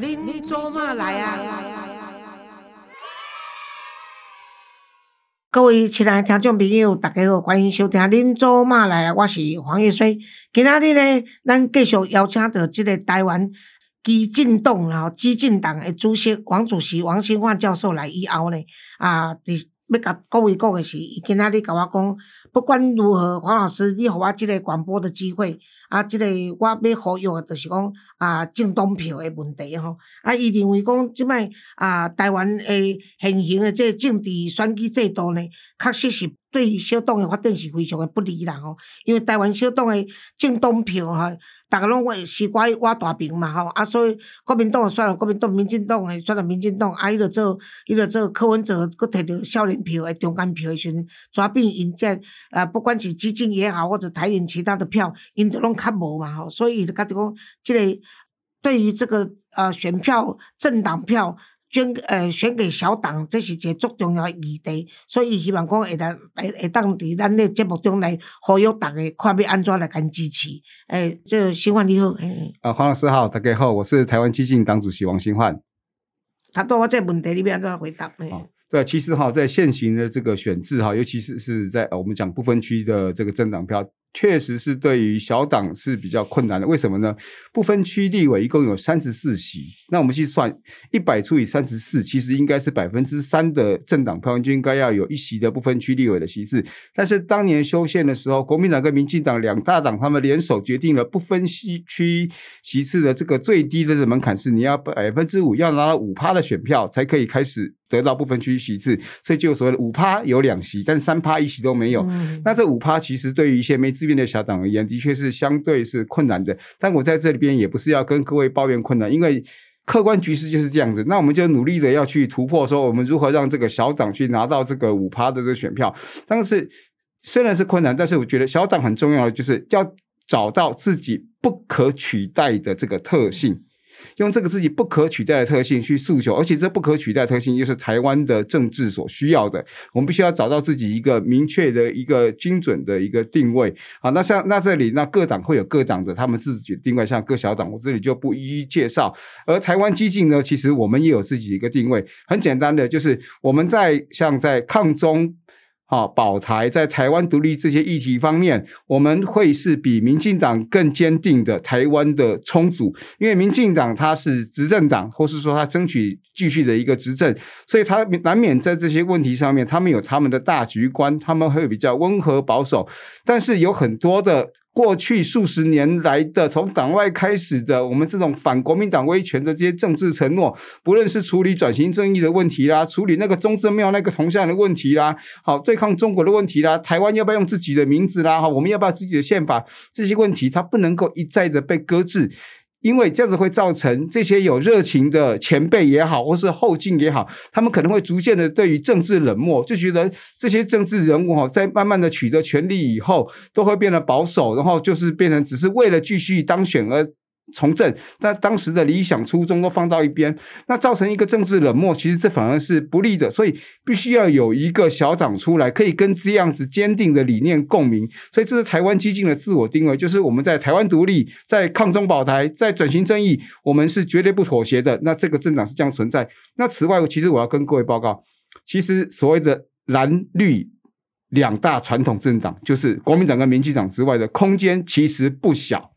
恁做嘛来啊？各位亲爱的听众朋友，大家好，欢迎收听《恁做嘛来啊》，我是黄月水。今仔日呢，咱继续邀请到即个台湾基进党然后基进党的主席王主席王新焕教授来以后呢，啊，伫要甲各位讲的是，伊今仔日甲我讲。不管如何，黄老师，你互我即个广播的机会，啊，即个我要呼吁的，就是讲啊，政党票的问题吼。啊，伊认为讲即摆啊，台湾的现行的这政治选举制度呢，确实是对于小党的发展是非常的不利啦吼。因为台湾小党的政党票吼。逐个拢话是我我大饼嘛吼，啊，所以国民党选了国民党，民进党诶选了民进党，啊，伊着做伊着做柯文哲，佫摕着少年票诶中间票诶时阵，抓变因这啊，不管是基金也好，或者台联其他的票，因着拢较无嘛吼，所以伊就觉得讲，即个对于这个呃选票政党票。捐呃选给小党，这是一个足重要诶议题，所以希望讲会当会会当伫咱诶节目中来呼吁大家看要安怎来甲支持。诶，这新焕你好，诶。啊，黄老师好，大家好，我是台湾激进党主席王新焕。他对我这问题，你要安怎回答？对，其实哈，在现行的这个选制哈，尤其是是在我们讲不分区的这个政党票。确实是对于小党是比较困难的，为什么呢？不分区立委一共有三十四席，那我们去算一百除以三十四，其实应该是百分之三的政党票就应该要有一席的不分区立委的席次。但是当年修宪的时候，国民党跟民进党两大党他们联手决定了不分区席次的这个最低的门槛是你要百分之五，要拿到五趴的选票才可以开始。得到不分区席次，所以就所谓的五趴有两席，但是三趴一席都没有。那这五趴其实对于一些没资源的小党而言，的确是相对是困难的。但我在这里边也不是要跟各位抱怨困难，因为客观局势就是这样子。那我们就努力的要去突破，说我们如何让这个小党去拿到这个五趴的这个选票。但是虽然是困难，但是我觉得小党很重要的就是要找到自己不可取代的这个特性。用这个自己不可取代的特性去诉求，而且这不可取代特性又是台湾的政治所需要的。我们必须要找到自己一个明确的一个精准的一个定位。好，那像那这里那各党会有各党的他们自己的定位，像各小党，我这里就不一一介绍。而台湾激进呢，其实我们也有自己一个定位，很简单的就是我们在像在抗中。啊，保台在台湾独立这些议题方面，我们会是比民进党更坚定的台湾的冲组，因为民进党它是执政党，或是说他争取继续的一个执政，所以他难免在这些问题上面，他们有他们的大局观，他们会比较温和保守，但是有很多的。过去数十年来的，从党外开始的，我们这种反国民党威权的这些政治承诺，不论是处理转型正义的问题啦，处理那个中正庙那个铜像的问题啦，好对抗中国的问题啦，台湾要不要用自己的名字啦，哈，我们要不要自己的宪法，这些问题，它不能够一再的被搁置。因为这样子会造成这些有热情的前辈也好，或是后进也好，他们可能会逐渐的对于政治冷漠，就觉得这些政治人物哈，在慢慢的取得权力以后，都会变得保守，然后就是变成只是为了继续当选而。从政，但当时的理想初衷都放到一边，那造成一个政治冷漠，其实这反而是不利的。所以必须要有一个小党出来，可以跟这样子坚定的理念共鸣。所以这是台湾激进的自我定位，就是我们在台湾独立、在抗中保台、在转型正义，我们是绝对不妥协的。那这个政党是这样存在。那此外，其实我要跟各位报告，其实所谓的蓝绿两大传统政党，就是国民党跟民进党之外的空间，其实不小。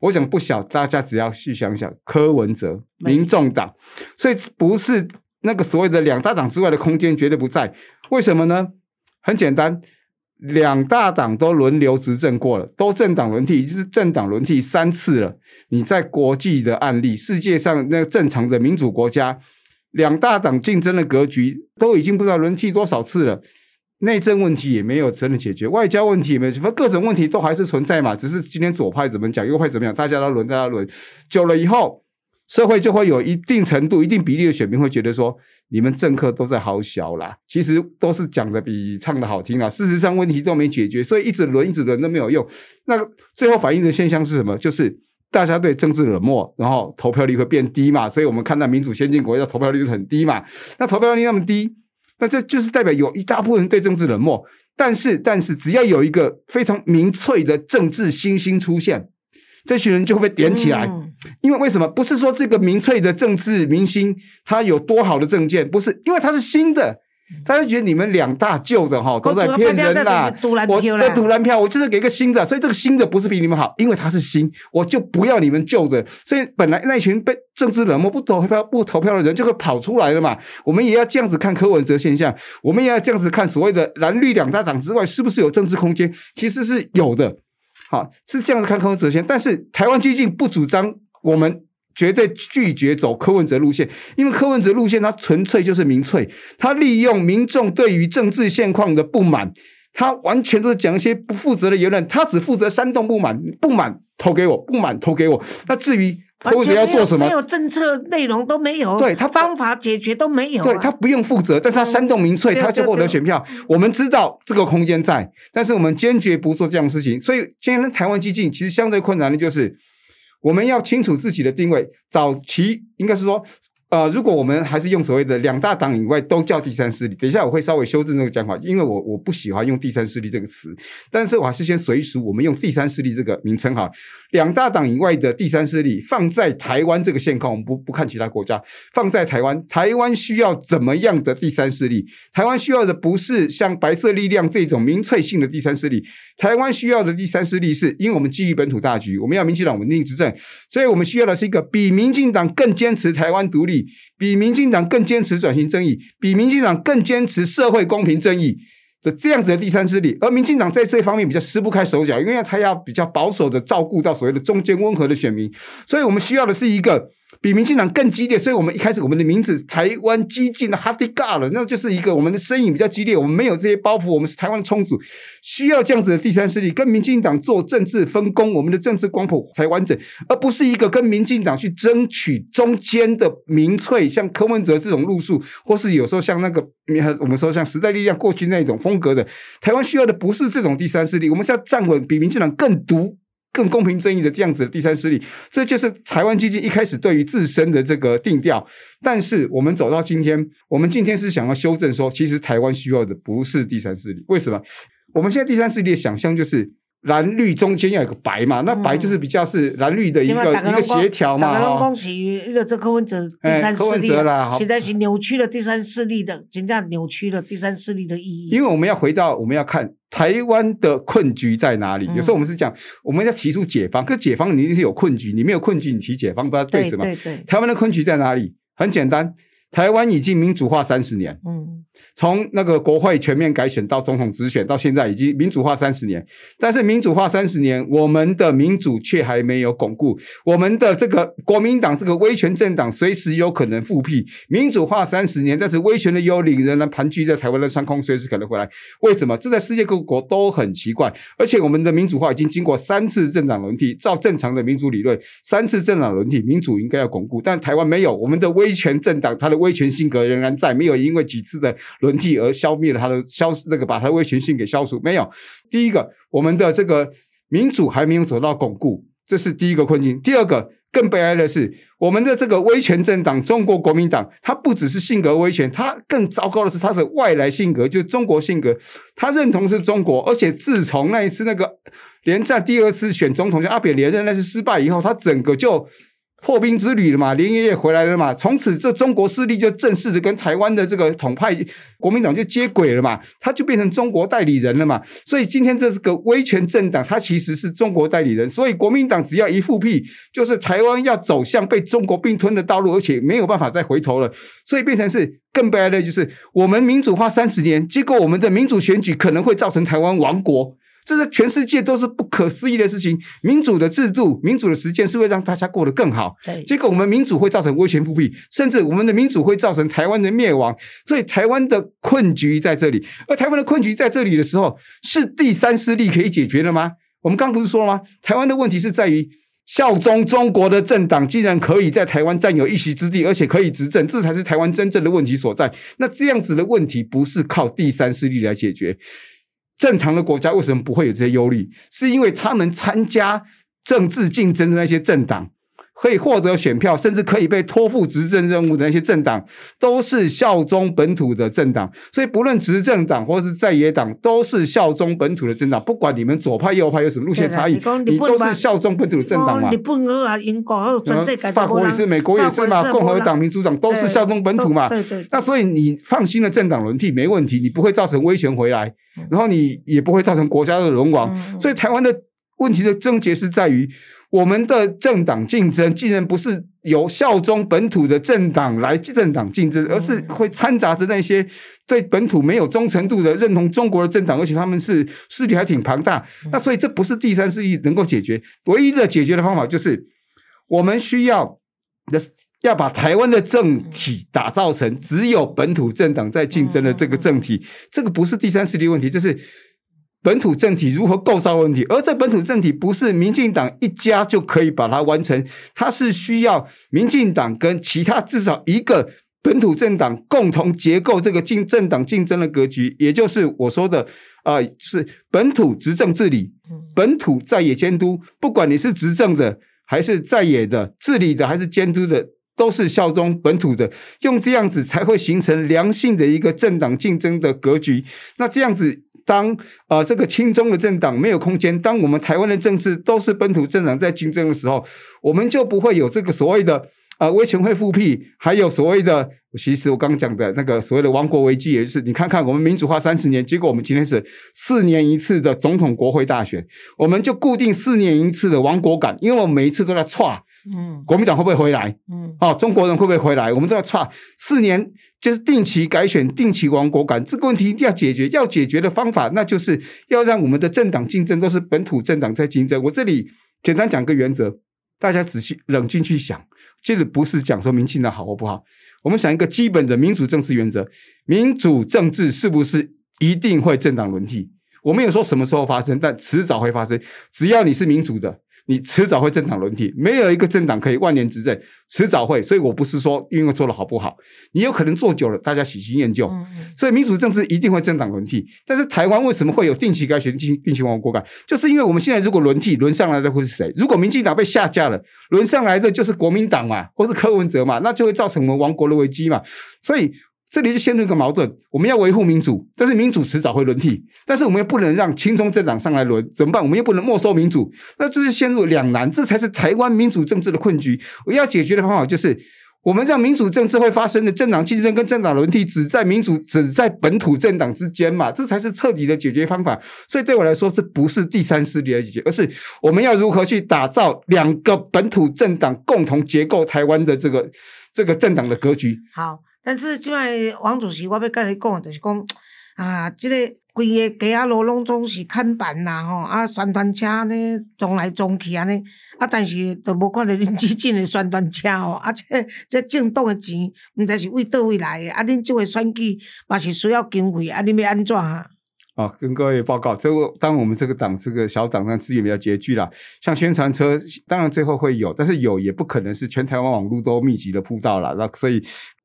我想不小，大家只要去想想，柯文哲、民众党，所以不是那个所谓的两大党之外的空间绝对不在。为什么呢？很简单，两大党都轮流执政过了，都政党轮替，是政党轮替三次了。你在国际的案例，世界上那正常的民主国家，两大党竞争的格局都已经不知道轮替多少次了。内政问题也没有真的解决，外交问题也没有，什么各种问题都还是存在嘛。只是今天左派怎么讲，右派怎么样，大家都轮，大家轮久了以后，社会就会有一定程度、一定比例的选民会觉得说，你们政客都在好小啦，其实都是讲的比唱的好听啦。事实上问题都没解决，所以一直轮、一直轮都没有用。那最后反映的现象是什么？就是大家对政治冷漠，然后投票率会变低嘛。所以我们看到民主先进国家投票率很低嘛。那投票率那么低。那这就是代表有一大部分人对政治冷漠，但是但是只要有一个非常明粹的政治新星出现，这群人就会被点起来。嗯因为为什么？不是说这个民粹的政治明星他有多好的政见，不是，因为他是新的，他就觉得你们两大旧的哈都在骗人啦。我在，赌蓝票，我就是给个新的，所以这个新的不是比你们好，因为他是新，我就不要你们旧的。所以本来那一群被政治冷漠、不投票、不投票的人就会跑出来了嘛。我们也要这样子看柯文哲现象，我们也要这样子看所谓的蓝绿两大党之外，是不是有政治空间？其实是有的。好，是这样子看柯文哲先，但是台湾激进不主张我们绝对拒绝走柯文哲路线，因为柯文哲路线他纯粹就是民粹，他利用民众对于政治现况的不满，他完全都是讲一些不负责的言论，他只负责煽动不满，不满投给我，不满投给我。那至于柯文哲要做什么没？有政策内容都没有，对他方法解决都没有啊，对他不用负责，但是他煽动民粹，对他就获得选票。我们知道这个空间在，但是我们坚决不做这样的事情。所以今天台湾激进其实相对困难的就是，我们要清楚自己的定位。早期应该是说。呃，如果我们还是用所谓的两大党以外都叫第三势力，等一下我会稍微修正这个讲法，因为我我不喜欢用第三势力这个词，但是我还是先随俗，我们用第三势力这个名称哈。两大党以外的第三势力放在台湾这个现况，我们不不看其他国家，放在台湾，台湾需要怎么样的第三势力？台湾需要的不是像白色力量这种民粹性的第三势力，台湾需要的第三势力是，因为我们基于本土大局，我们要民进党稳定执政，所以我们需要的是一个比民进党更坚持台湾独立，比民进党更坚持转型正义，比民进党更坚持社会公平正义。的这样子的第三势力，而民进党在这方面比较撕不开手脚，因为他要比较保守的照顾到所谓的中间温和的选民，所以我们需要的是一个比民进党更激烈。所以我们一开始我们的名字台湾激进的哈迪嘎了，那就是一个我们的身影比较激烈，我们没有这些包袱，我们是台湾的冲组，需要这样子的第三势力跟民进党做政治分工，我们的政治光谱才完整，而不是一个跟民进党去争取中间的民粹，像柯文哲这种路数，或是有时候像那个我们说像时代力量过去那种风格的，台湾需要的不是这种第三势力，我们是要站稳比民进党更独。更公平正义的这样子的第三势力，这就是台湾基金一开始对于自身的这个定调。但是我们走到今天，我们今天是想要修正说，其实台湾需要的不是第三势力。为什么？我们现在第三势力的想象就是蓝绿中间要有个白嘛，那白就是比较是蓝绿的一个、一个协调嘛。大家拢哦讲是那个这柯文哲第三势力啦好现在是扭曲了第三势力的，真正扭曲了第三势力的意义。因为我们要回到我们要看台湾的困局在哪里。嗯有时候我们是讲我们要提出解放，可解放你一定是有困局，你没有困局，你提解放不知道对对什么。对对，台湾的困局在哪里？很简单，台湾已经民主化三十年，嗯，从那个国会全面改选到总统直选，到现在已经民主化三十年。但是民主化三十年，我们的民主却还没有巩固，我们的这个国民党这个威权政党随时有可能复辟。民主化三十年，但是威权的幽灵仍然盘踞在台湾的上空，随时可能回来。为什么？这在世界各国都很奇怪。而且我们的民主化已经经过三次政党轮替，照正常的民主理论，三次政党轮替，民主应该要巩固，但台湾没有。我们的威权政党，它的威权性格仍然在，没有因为几次的 轮替而消灭了他的消那个把他的威权性给消除，没有。第一个，我们的这个民主还没有走到巩固，这是第一个困境。第二个。更悲哀的是，我们的这个威权政党中国国民党，它不只是性格威权，它更糟糕的是它的外来性格，就是中国性格。他认同是中国，而且自从那一次那个连战第二次选总统，就阿扁连任那次失败以后，他整个就破冰之旅了嘛，连爷爷回来了嘛，从此这中国势力就正式的跟台湾的这个统派国民党就接轨了嘛，他就变成中国代理人了嘛。所以今天这是个威权政党，它其实是中国代理人，所以国民党只要一复辟，就是台湾要走向被中国并吞的道路，而且没有办法再回头了。所以变成是更悲哀的，就是我们民主化三十年，结果我们的民主选举可能会造成台湾亡国。这是全世界都是不可思议的事情。民主的制度、民主的实践是会让大家过得更好。对，结果我们民主会造成威权复辟，甚至我们的民主会造成台湾的灭亡。所以台湾的困局在这里，而台湾的困局在这里的时候，是第三势力可以解决的吗？我们刚不是说了吗？台湾的问题是在于。效忠中国的政党竟然可以在台湾占有一席之地，而且可以执政，这才是台湾真正的问题所在。那这样子的问题不是靠第三势力来解决。正常的国家为什么不会有这些忧虑？是因为他们参加政治竞争的那些政党，可以获得选票，甚至可以被托付执政任务的那些政党，都是效忠本土的政党。所以，不论执政党或是在野党，都是效忠本土的政党。不管你们左派右派有什么路线差异，你都是效忠本土的政党嘛。日本啊，英国全世界法国也是，美国也是嘛。共和党、民主党都是效忠本土嘛。对对。那所以你放心的政党轮替没问题，你不会造成威权回来，然后你也不会造成国家的沦亡。所以，台湾的问题的症结是在于。我们的政党竞争，竟然不是由效忠本土的政党来政党竞争，而是会掺杂着那些对本土没有忠诚度的、认同中国的政党，而且他们是势力还挺庞大。那所以这不是第三势力能够解决，唯一的解决的方法就是我们需要的要把台湾的政体打造成只有本土政党在竞争的这个政体。这个不是第三势力问题，这是。本土政体如何构造问题，而这本土政体不是民进党一家就可以把它完成，它是需要民进党跟其他至少一个本土政党共同结构这个竞政党竞争的格局，也就是我说的啊，是本土执政治理，本土在野监督，不管你是执政的还是在野的治理的还是监督的，都是效忠本土的，用这样子才会形成良性的一个政党竞争的格局。那这样子。当啊，这个亲中的政党没有空间，当我们台湾的政治都是本土政党在竞争的时候，我们就不会有这个所谓的啊威权会复辟，还有所谓的，其实我刚讲的那个所谓的亡国危机，也就是你看看我们民主化三十年，结果我们今天是四年一次的总统国会大选，我们就固定四年一次的亡国感，因为我每一次都在错。嗯，国民党会不会回来？嗯，哦，中国人会不会回来？我们都要差四年，就是定期改选、定期亡国感，这个问题一定要解决。要解决的方法，那就是要让我们的政党竞争都是本土政党在竞争。我这里简单讲个原则，大家仔细冷静去想，这个不是讲说民进党好或不好。我们想一个基本的民主政治原则：民主政治是不是一定会政党轮替？我没有说什么时候发生，但迟早会发生。只要你是民主的。你迟早会政党轮替，没有一个政党可以万年执政，迟早会。所以我不是说因为做的好不好，你有可能做久了，大家喜新厌旧。所以民主政治一定会政党轮替。但是台湾为什么会有定期改选、定定期亡国改？就是因为我们现在如果轮替轮上来的会是谁？如果民进党被下架了，轮上来的就是国民党嘛，或是柯文哲嘛，那就会造成我们亡国的危机嘛。所以。这里就陷入一个矛盾，我们要维护民主，但是民主迟早会轮替，但是我们又不能让亲中政党上来轮，怎么办？我们又不能没收民主，那这是陷入两难，这才是台湾民主政治的困局。我要解决的方法就是，我们让民主政治会发生的政党竞争跟政党轮替，只在民主只在本土政党之间嘛，这才是彻底的解决方法。所以对我来说，这不是第三势力的解决，而是我们要如何去打造两个本土政党共同结构台湾的这个这个政党的格局。好。但是即摆王主席，我要甲你讲，就是讲啊，即个规个街仔路拢总是看板啦吼，啊，宣传车安尼撞来撞去安尼，啊，但是都无看着恁即种诶宣传车吼，啊，这这政党诶钱，毋知是为倒位来诶，啊，恁即个选举嘛是需要经费，啊，恁要安怎啊？啊，跟各位报告，这个当我们这个党这个小党，那资源比较拮据啦，像宣传车，当然最后会有，但是有也不可能是全台湾网络都密集的铺到了，那所以。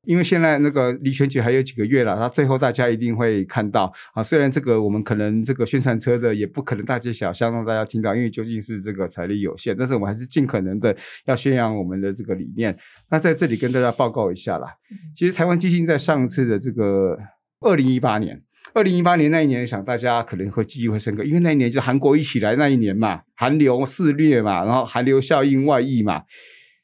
因为现在那个离选举还有几个月了，那最后大家一定会看到啊。虽然这个我们可能这个宣传车的也不可能大街小巷让大家听到，因为究竟是这个财力有限，但是我们还是尽可能的要宣扬我们的这个理念。那在这里跟大家报告一下啦，其实台湾基金在上次的这个二零一八年，二零一八年那一年，想大家可能会记忆会深刻，因为那一年就韩国一起来那一年嘛，韩流肆虐嘛，然后韩流效应外溢嘛。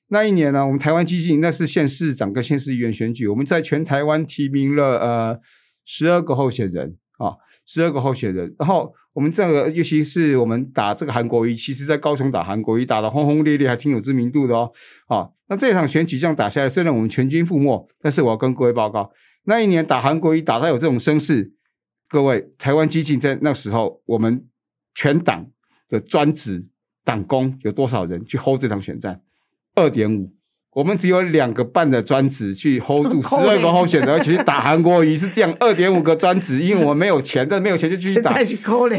那一年呢，我们台湾基金那是县市长跟县市议员选举，我们在全台湾提名了呃十二个候选人啊，十二个候选人。然后我们这个尤其是我们打这个韩国瑜，其实在高雄打韩国瑜打得轰轰烈烈，还挺有知名度的哦。啊，那这场选举这样打下来，虽然我们全军覆没，但是我要跟各位报告，那一年打韩国瑜打到有这种声势，各位台湾激进在那时候，我们全党的专职党工有多少人去 hold 这场选战？二点五，我们只有两个半的专职去 hold 住十二个候选人，去打韩国瑜是这样。二点五个专职，因为我们没有钱，但没有钱就继续打。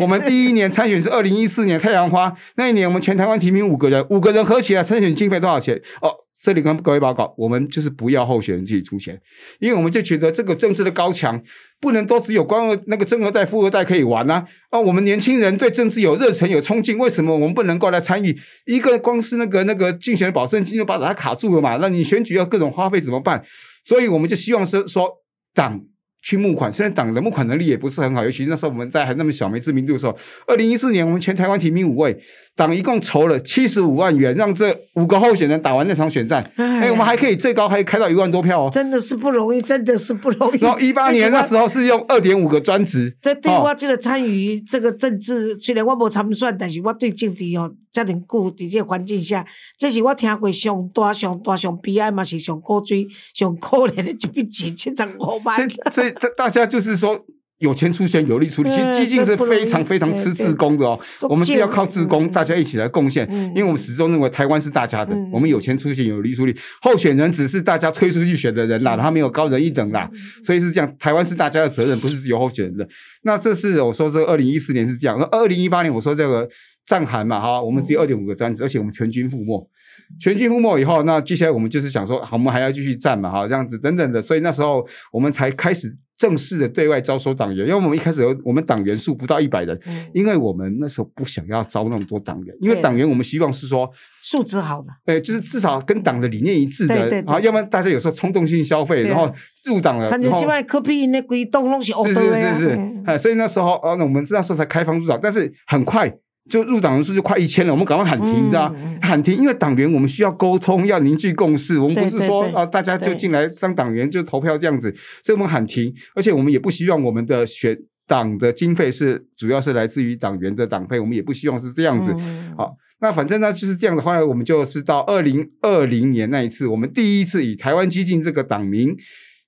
我们第一年参选是二零一四年太阳花那一年，我们全台湾提名五个人，五个人合起来参选经费多少钱？哦，这里跟各位报告，我们就是不要候选人自己出钱，因为我们就觉得这个政治的高墙不能都只有官二那个正二代、富二代可以玩啊！啊，我们年轻人对政治有热忱、有冲劲，为什么我们不能够来参与？一个光是那个那个竞选的保证金就把它卡住了嘛？那你选举要各种花费怎么办？所以我们就希望是说党。去募款，虽然党的募款能力也不是很好，尤其是那时候我们在还那么小、没知名度的时候。二零一四年，我们全台湾提名五位，党一共筹了七十五万元，让这五个候选人打完那场选战。哎，我们还可以最高还开到一万多票哦，真的是不容易，真的是不容易。然后一八年 那时候是用二点五个专职。这对我这个参与这个政治，虽然我无参算，但是我对政治哦。遮尼久伫这环境下，这是我听过上大、上大、上悲哀嘛，是上可水、上可怜的一笔钱，七十五万。所以大家就是说，有钱出钱，有力出力。其实基金是非常非常吃自工的哦。我们是要靠自工，大家一起来贡献。因为我们始终认为台湾是大家的，我们有钱出钱，有力出力。候选人只是大家推出去选的人啦，他没有高人一等啦。所以是这样，台湾是大家的责任，不是只有候选人的。那这是我说，这二零一四年是这样。二零一八年我说这个。战韩嘛，哈，我们只有二点五个专职，而且我们全军覆没。全军覆没以后，那接下来我们就是想说，好，我们还要继续战嘛，哈，这样子等等的。所以那时候我们才开始正式的对外招收党员，因为我们一开始有我们党员数不到一百人，因为我们那时候不想要招那么多党员，因为党员我们希望是说素质好的，哎，就是至少跟党的理念一致的，啊，要不然大家有时候冲动性消费，然后入党了，然后这边科比那规栋拢是是是是，哎，所以那时候啊，那我们那时候才开放入党，但是很快。就入党人数就快一千了，我们赶快喊停，知道喊停，因为党员我们需要沟通，要凝聚共识。我们不是说啊，大家就进来当党员就投票这样子，所以我们喊停。而且我们也不希望我们的选党的经费是主要是来自于党员的党费，我们也不希望是这样子。好，那反正呢就是这样的话，我们就是到二零二零年那一次，我们第一次以台湾激进这个党名。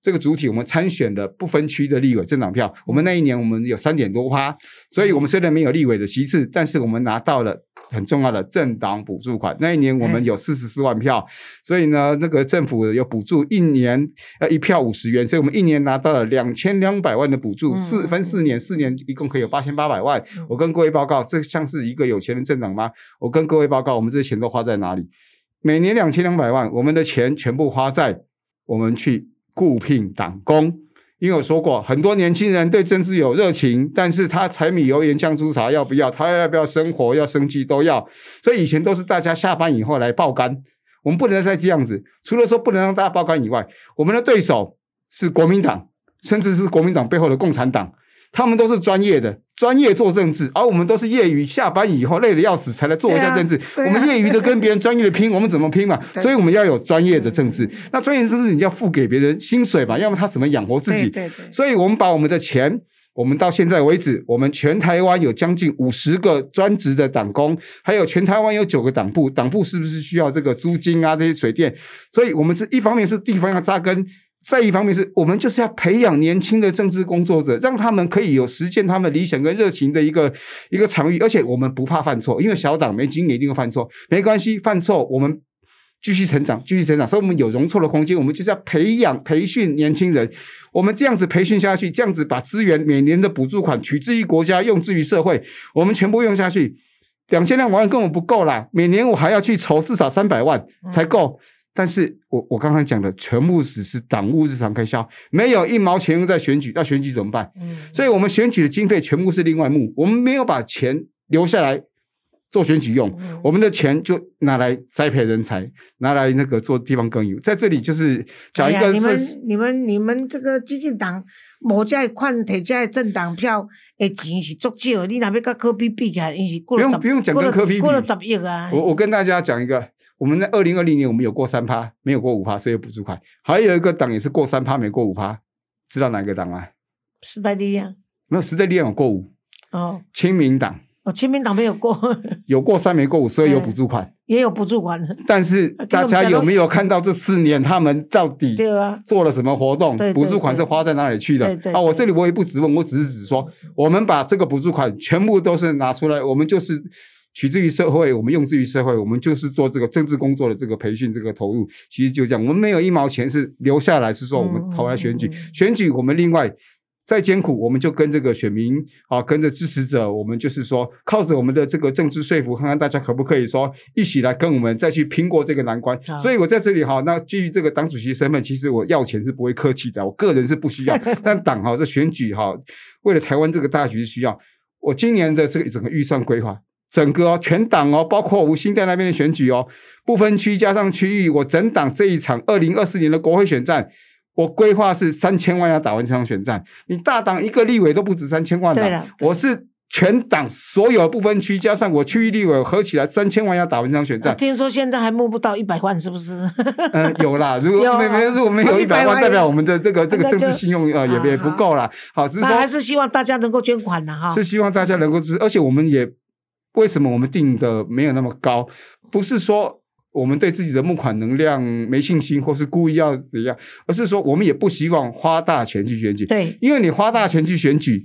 这个主体，我们参选的不分区的立委政党票，我们那一年我们有三点多趴，所以我们虽然没有立委的席次，但是我们拿到了很重要的政党补助款。那一年我们有四十四万票，所以呢，那个政府有补助一年呃一票五十元，所以我们一年拿到了两千两百万的补助，四分四年，四年一共可以有八千八百万。我跟各位报告，这像是一个有钱人政党吗？我跟各位报告，我们这些钱都花在哪里？每年两千两百万，我们的钱全部花在我们去。雇聘党工，因为我说过，很多年轻人对政治有热情，但是他柴米油盐酱醋茶要不要？他要不要生活？要生计都要。所以以前都是大家下班以后来爆肝，我们不能再这样子。除了说不能让大家爆肝以外，我们的对手是国民党，甚至是国民党背后的共产党。他们都是专业的，专业做政治，而我们都是业余，下班以后累得要死才来做一下政治。我们业余的跟别人专业的拼，我们怎么拼嘛？所以我们要有专业的政治。那专业政治你要付给别人薪水嘛？要么他怎么养活自己？所以我们把我们的钱，我们到现在为止，我们全台湾有将近五十个专职的党工，还有全台湾有九个党部，党部是不是需要这个租金啊？这些水电？所以我们是一方面是地方要扎根。再一方面是我们就是要培养年轻的政治工作者，让他们可以有实践他们理想跟热情的一个一个场域，而且我们不怕犯错，因为小党没经验一定会犯错，没关系，犯错我们继续成长，继续成长，所以我们有容错的空间，我们就是要培养培训年轻人，我们这样子培训下去，这样子把资源每年的补助款取之于国家，用之于社会，我们全部用下去，两千两百万根本不够啦，每年我还要去筹至少三百万才够。但是我我刚才讲的全部只是党务日常开销，没有一毛钱用在选举，那选举怎么办？嗯，所以我们选举的经费全部是另外募，我们没有把钱留下来做选举用，我们的钱就拿来栽培人才，拿来那个做地方耕耘。在这里就是讲一个，你们你们你们这个激进党某这款摕这政党票的钱是足少，你那边跟科比比起来，因是不用不用讲跟科比比，过了十亿啊！我我跟大家讲一个。我们在二零二零年，我们有过三趴，没有过五趴，所以有补助款。还有一个党也是过三趴，没过五趴，知道哪个党吗？时代力量。没有时代力量有过五。哦。亲民党。哦，亲民党没有过。有过三没过五，所以有补助款。也有补助款。但是大家有没有看到这四年他们到底做了什么活动？补助款是花在哪里去的？啊，我这里我也不直问，我只是只说，我们把这个补助款全部都是拿出来，我们就是。取之于社会，我们用之于社会，我们就是做这个政治工作的这个培训，这个投入，其实就这样。我们没有一毛钱是留下来，是说我们投来选举，选举我们另外再艰苦，我们就跟这个选民啊，跟着支持者，我们就是说，靠着我们的这个政治说服，看看大家可不可以说一起来跟我们再去拼过这个难关。所以我在这里哈，那基于这个党主席身份，其实我要钱是不会客气的，我个人是不需要，但党哈这选举哈，为了台湾这个大局是需要。我今年的这个整个预算规划，整个全党哦，包括吴兴在那边的选举哦，不分区加上区域，我整党这一场二零二四年的国会选战。我规划是三千万要打完这场选战，你大党一个立委都不止三千万了，我是全党所有不分区加上我区域立委合起来三千万要打完这场选战。听说现在还募不到一百万，是不是？嗯，有啦，如果没没如果没有一百万，代表我们的这个这个政治信用呃也也不够啦。好，只是说还是希望大家能够捐款的哈。是希望大家能够支持，而且我们也为什么我们定的没有那么高？不是说。我们对自己的募款能量没信心，或是故意要怎样，而是说我们也不希望花大钱去选举。对，因为你花大钱去选举，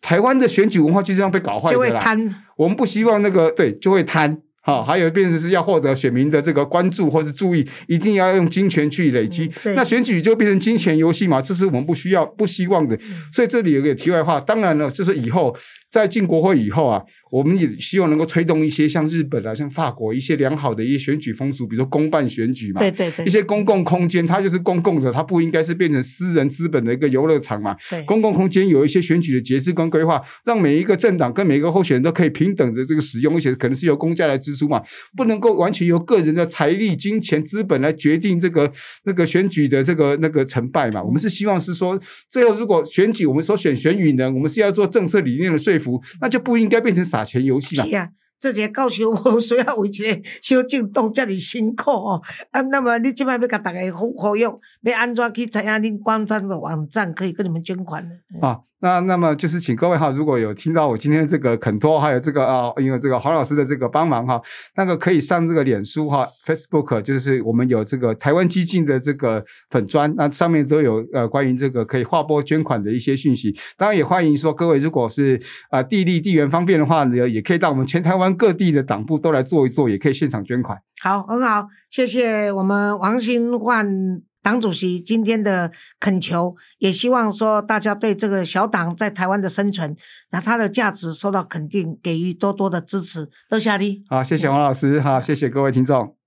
台湾的选举文化就这样被搞坏了。就会。贪，我们不希望那个对，就会贪。好，还有一变成是要获得选民的这个关注或是注意，一定要用金钱去累积。那选举就变成金钱游戏嘛，这是我们不需要、不希望的。所以这里有个题外话，当然了，就是以后在进国会以后啊。我们也希望能够推动一些像日本啊、像法国一些良好的一些选举风俗，比如说公办选举嘛，对对对，一些公共空间，它就是公共的，它不应该是变成私人资本的一个游乐场嘛。对，公共空间有一些选举的节制跟规划，让每一个政党跟每一个候选人都可以平等的这个使用，而且可能是由公家来支出嘛，不能够完全由个人的财力、金钱、资本来决定这个那个选举的这个那个成败嘛。我们是希望是说，最后如果选举我们说选选举人，我们是要做政策理念的说服，那就不应该变成撒钱游戏了。这个教授无需要为一个小政党遮尔辛苦哦。啊，那么你即摆要甲大家呼呼吁，要安怎去参加恁官方的网站，可以跟你们捐款呢？啊，那那么就是请各位哈，如果有听到我今天这个恳托，还有这个啊，因为这个黄老师的这个帮忙哈，那个可以上这个脸书哈，Facebook，就是我们有这个台湾激进的这个粉砖，那上面都有呃关于这个可以划拨捐款的一些讯息。当然也欢迎说各位如果是啊地利地缘方便的话呢，也可以到我们全台湾湾各地的党部都来做一做，也可以现场捐款。好，很好，谢谢我们王新焕。党主席今天的恳求，也希望说大家对这个小党在台湾的生存，那它的价值受到肯定，给予多多的支持。多谢你。好，谢谢王老师，好，谢谢各位听众。